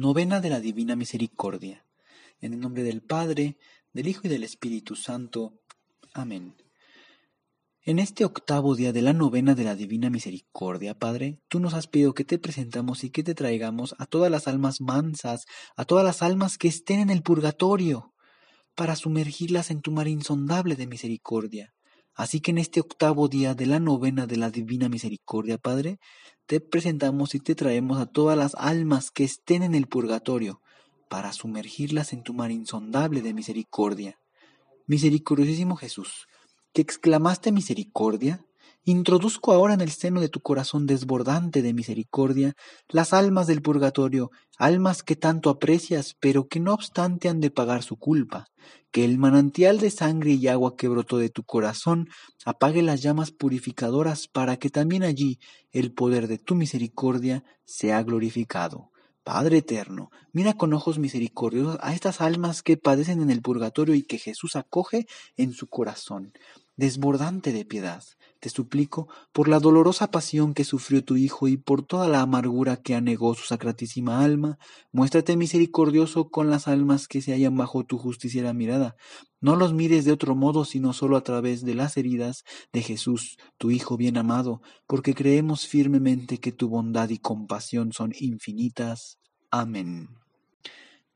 Novena de la Divina Misericordia. En el nombre del Padre, del Hijo y del Espíritu Santo. Amén. En este octavo día de la novena de la Divina Misericordia, Padre, tú nos has pedido que te presentamos y que te traigamos a todas las almas mansas, a todas las almas que estén en el purgatorio, para sumergirlas en tu mar insondable de misericordia. Así que en este octavo día de la novena de la Divina Misericordia, Padre, te presentamos y te traemos a todas las almas que estén en el purgatorio, para sumergirlas en tu mar insondable de misericordia. Misericordiosísimo Jesús, que exclamaste misericordia, Introduzco ahora en el seno de tu corazón desbordante de misericordia las almas del purgatorio, almas que tanto aprecias, pero que no obstante han de pagar su culpa. Que el manantial de sangre y agua que brotó de tu corazón apague las llamas purificadoras para que también allí el poder de tu misericordia sea glorificado. Padre eterno, mira con ojos misericordiosos a estas almas que padecen en el purgatorio y que Jesús acoge en su corazón, desbordante de piedad. Te suplico, por la dolorosa pasión que sufrió tu Hijo y por toda la amargura que anegó su sacratísima alma, muéstrate misericordioso con las almas que se hallan bajo tu justiciera mirada. No los mires de otro modo, sino solo a través de las heridas de Jesús, tu Hijo bien amado, porque creemos firmemente que tu bondad y compasión son infinitas. Amén.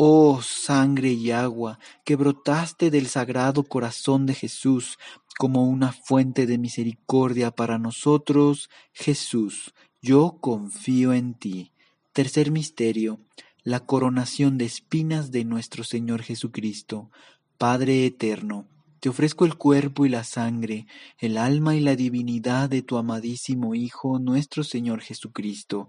Oh sangre y agua que brotaste del sagrado corazón de Jesús como una fuente de misericordia para nosotros, Jesús, yo confío en ti. Tercer misterio, la coronación de espinas de nuestro Señor Jesucristo. Padre eterno, te ofrezco el cuerpo y la sangre, el alma y la divinidad de tu amadísimo Hijo, nuestro Señor Jesucristo,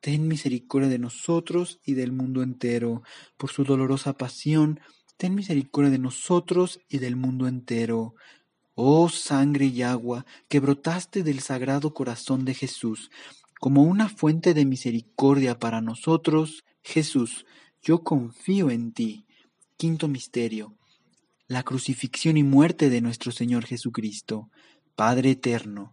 ten misericordia de nosotros y del mundo entero. Por su dolorosa pasión, ten misericordia de nosotros y del mundo entero. Oh sangre y agua que brotaste del sagrado corazón de Jesús, como una fuente de misericordia para nosotros, Jesús, yo confío en ti. Quinto misterio. La crucifixión y muerte de nuestro Señor Jesucristo. Padre eterno,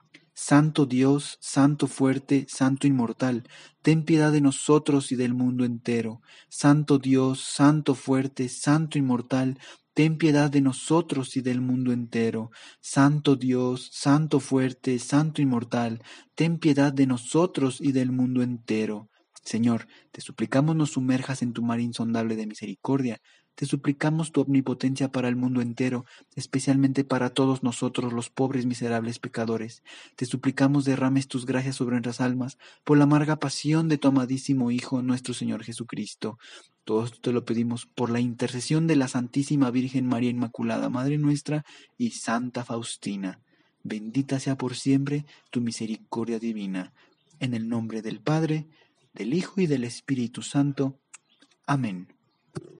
Santo Dios, Santo fuerte, Santo inmortal, ten piedad de nosotros y del mundo entero. Santo Dios, Santo fuerte, Santo inmortal, ten piedad de nosotros y del mundo entero. Santo Dios, Santo fuerte, Santo inmortal, ten piedad de nosotros y del mundo entero. Señor, te suplicamos nos sumerjas en tu mar insondable de misericordia, te suplicamos tu omnipotencia para el mundo entero, especialmente para todos nosotros los pobres miserables pecadores. Te suplicamos derrames tus gracias sobre nuestras almas por la amarga pasión de tu amadísimo Hijo, nuestro Señor Jesucristo. Todo esto te lo pedimos por la intercesión de la Santísima Virgen María Inmaculada, Madre nuestra, y Santa Faustina. Bendita sea por siempre tu misericordia divina. En el nombre del Padre, del Hijo y del Espíritu Santo. Amén.